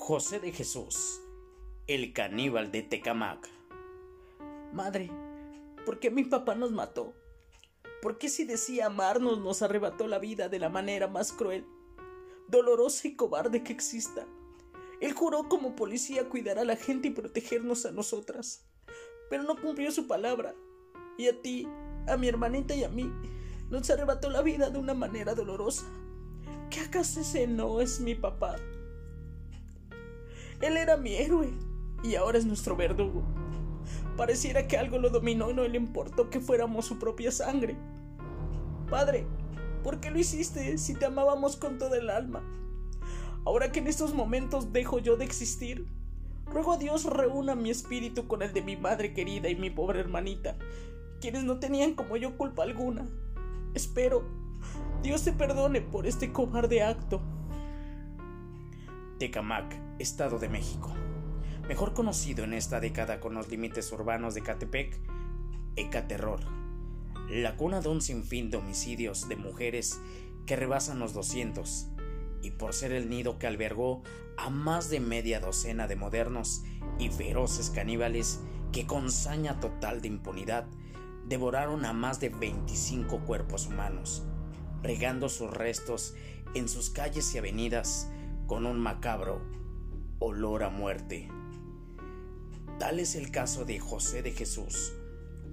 José de Jesús, el caníbal de Tecamac. Madre, ¿por qué mi papá nos mató? ¿Por qué si decía amarnos nos arrebató la vida de la manera más cruel, dolorosa y cobarde que exista? Él juró como policía cuidar a la gente y protegernos a nosotras, pero no cumplió su palabra. Y a ti, a mi hermanita y a mí, nos arrebató la vida de una manera dolorosa. ¿Qué acaso ese no es mi papá? Él era mi héroe y ahora es nuestro verdugo. Pareciera que algo lo dominó y no le importó que fuéramos su propia sangre. Padre, ¿por qué lo hiciste si te amábamos con todo el alma? Ahora que en estos momentos dejo yo de existir, ruego a Dios reúna mi espíritu con el de mi madre querida y mi pobre hermanita, quienes no tenían como yo culpa alguna. Espero Dios te perdone por este cobarde acto. Tecamac, Estado de México. Mejor conocido en esta década con los límites urbanos de Catepec, Ecaterror. La cuna de un sinfín de homicidios de mujeres que rebasan los 200, y por ser el nido que albergó a más de media docena de modernos y feroces caníbales que con saña total de impunidad devoraron a más de 25 cuerpos humanos, regando sus restos en sus calles y avenidas con un macabro olor a muerte. Tal es el caso de José de Jesús,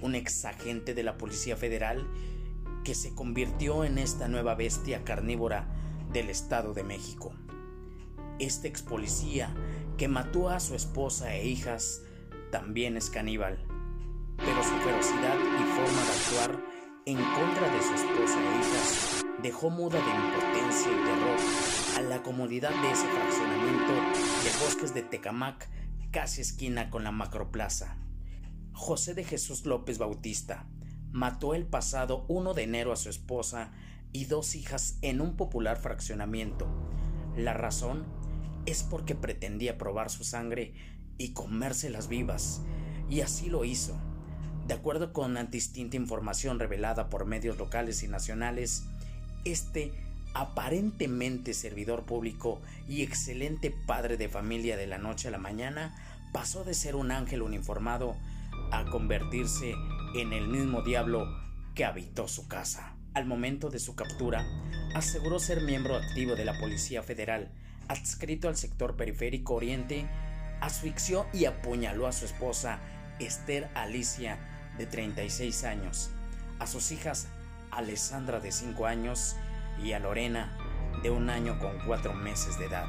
un exagente de la Policía Federal que se convirtió en esta nueva bestia carnívora del Estado de México. Este ex policía que mató a su esposa e hijas también es caníbal, pero su ferocidad y forma de actuar en contra de su esposa e hijas dejó muda de impotencia y terror a la comodidad de ese fraccionamiento de bosques de Tecamac, casi esquina con la macroplaza. José de Jesús López Bautista mató el pasado 1 de enero a su esposa y dos hijas en un popular fraccionamiento. La razón es porque pretendía probar su sangre y comérselas vivas, y así lo hizo. De acuerdo con la distinta información revelada por medios locales y nacionales, este aparentemente servidor público y excelente padre de familia de la noche a la mañana, pasó de ser un ángel uniformado a convertirse en el mismo diablo que habitó su casa. Al momento de su captura, aseguró ser miembro activo de la Policía Federal, adscrito al sector periférico oriente, asfixió y apuñaló a su esposa Esther Alicia, de 36 años, a sus hijas Alessandra, de 5 años, y a Lorena, de un año con cuatro meses de edad.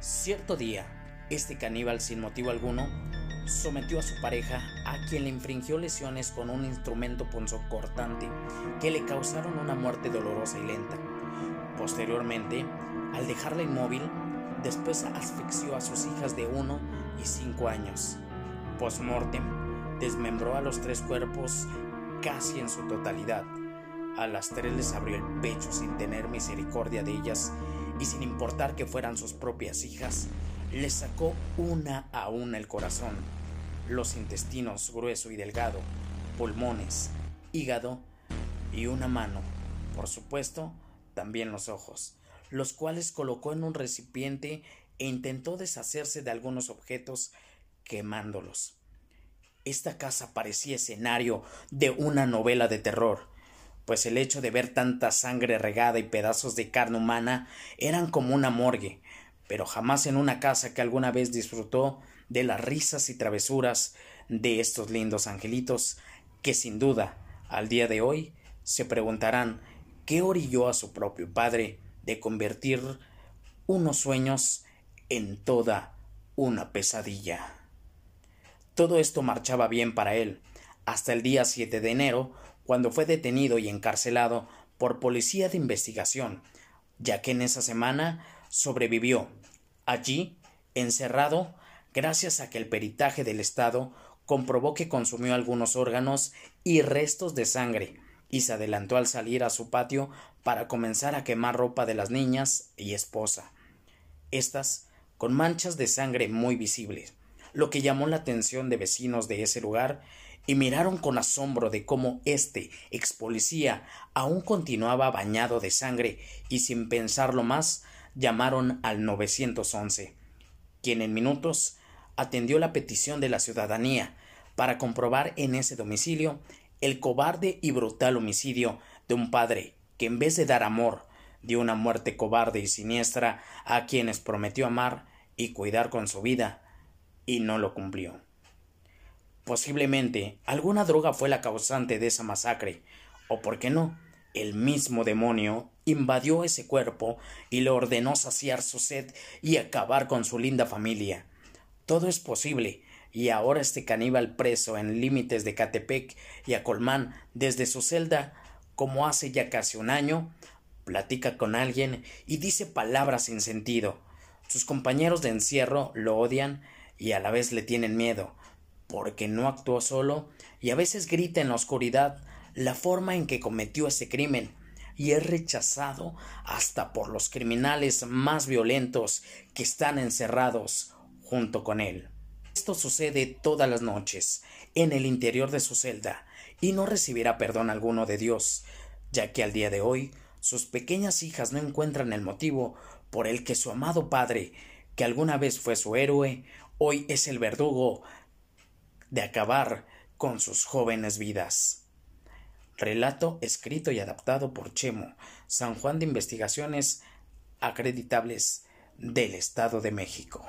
Cierto día, este caníbal sin motivo alguno sometió a su pareja a quien le infringió lesiones con un instrumento punzocortante que le causaron una muerte dolorosa y lenta. Posteriormente, al dejarla inmóvil, después asfixió a sus hijas de 1 y 5 años. Postmortem, desmembró a los tres cuerpos casi en su totalidad a las tres les abrió el pecho sin tener misericordia de ellas y sin importar que fueran sus propias hijas, les sacó una a una el corazón, los intestinos grueso y delgado, pulmones, hígado y una mano, por supuesto, también los ojos, los cuales colocó en un recipiente e intentó deshacerse de algunos objetos quemándolos. Esta casa parecía escenario de una novela de terror pues el hecho de ver tanta sangre regada y pedazos de carne humana eran como una morgue, pero jamás en una casa que alguna vez disfrutó de las risas y travesuras de estos lindos angelitos, que sin duda, al día de hoy, se preguntarán qué orilló a su propio padre de convertir unos sueños en toda una pesadilla. Todo esto marchaba bien para él, hasta el día 7 de enero, cuando fue detenido y encarcelado por policía de investigación, ya que en esa semana sobrevivió. Allí, encerrado, gracias a que el peritaje del Estado comprobó que consumió algunos órganos y restos de sangre, y se adelantó al salir a su patio para comenzar a quemar ropa de las niñas y esposa. Estas con manchas de sangre muy visibles, lo que llamó la atención de vecinos de ese lugar y miraron con asombro de cómo este ex policía aún continuaba bañado de sangre y sin pensarlo más llamaron al 911. quien en minutos atendió la petición de la ciudadanía para comprobar en ese domicilio el cobarde y brutal homicidio de un padre que en vez de dar amor dio una muerte cobarde y siniestra a quienes prometió amar y cuidar con su vida y no lo cumplió. Posiblemente alguna droga fue la causante de esa masacre, o por qué no, el mismo demonio invadió ese cuerpo y le ordenó saciar su sed y acabar con su linda familia. Todo es posible, y ahora este caníbal preso en límites de Catepec y Acolmán desde su celda, como hace ya casi un año, platica con alguien y dice palabras sin sentido. Sus compañeros de encierro lo odian y a la vez le tienen miedo, porque no actuó solo y a veces grita en la oscuridad la forma en que cometió ese crimen y es rechazado hasta por los criminales más violentos que están encerrados junto con él. Esto sucede todas las noches en el interior de su celda y no recibirá perdón alguno de Dios, ya que al día de hoy sus pequeñas hijas no encuentran el motivo por el que su amado padre, que alguna vez fue su héroe, hoy es el verdugo de acabar con sus jóvenes vidas. Relato escrito y adaptado por Chemo, San Juan de Investigaciones Acreditables del Estado de México.